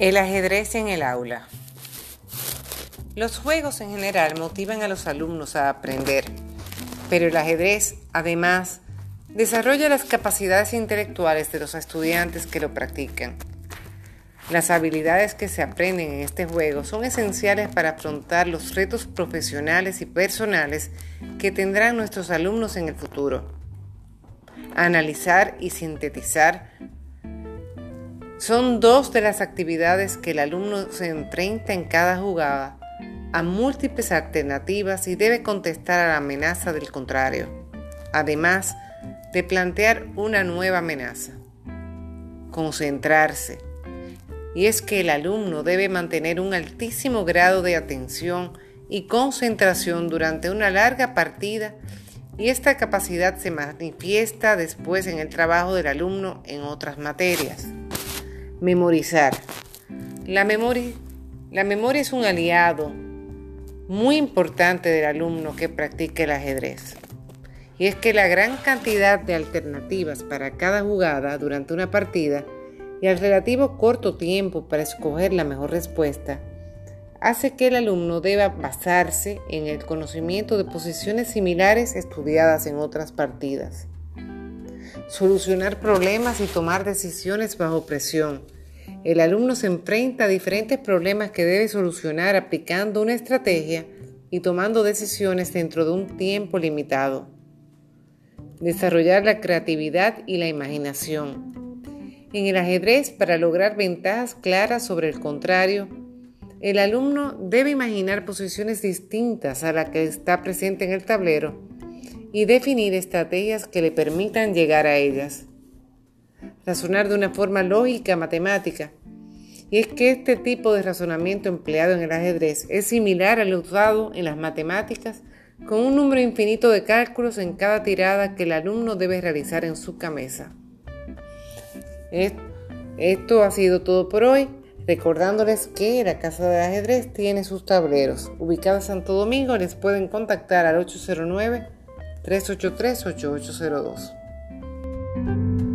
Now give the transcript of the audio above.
El ajedrez en el aula. Los juegos en general motivan a los alumnos a aprender, pero el ajedrez, además, desarrolla las capacidades intelectuales de los estudiantes que lo practican. Las habilidades que se aprenden en este juego son esenciales para afrontar los retos profesionales y personales que tendrán nuestros alumnos en el futuro. Analizar y sintetizar son dos de las actividades que el alumno se enfrenta en cada jugada a múltiples alternativas y debe contestar a la amenaza del contrario, además de plantear una nueva amenaza. Concentrarse. Y es que el alumno debe mantener un altísimo grado de atención y concentración durante una larga partida y esta capacidad se manifiesta después en el trabajo del alumno en otras materias. Memorizar. La memoria, la memoria es un aliado muy importante del alumno que practica el ajedrez. Y es que la gran cantidad de alternativas para cada jugada durante una partida y el relativo corto tiempo para escoger la mejor respuesta hace que el alumno deba basarse en el conocimiento de posiciones similares estudiadas en otras partidas solucionar problemas y tomar decisiones bajo presión. El alumno se enfrenta a diferentes problemas que debe solucionar aplicando una estrategia y tomando decisiones dentro de un tiempo limitado. Desarrollar la creatividad y la imaginación. En el ajedrez, para lograr ventajas claras sobre el contrario, el alumno debe imaginar posiciones distintas a la que está presente en el tablero y definir estrategias que le permitan llegar a ellas. Razonar de una forma lógica matemática. Y es que este tipo de razonamiento empleado en el ajedrez es similar al usado en las matemáticas con un número infinito de cálculos en cada tirada que el alumno debe realizar en su cabeza. Esto ha sido todo por hoy, recordándoles que la Casa de Ajedrez tiene sus tableros. Ubicada en Santo Domingo, les pueden contactar al 809 383-8802.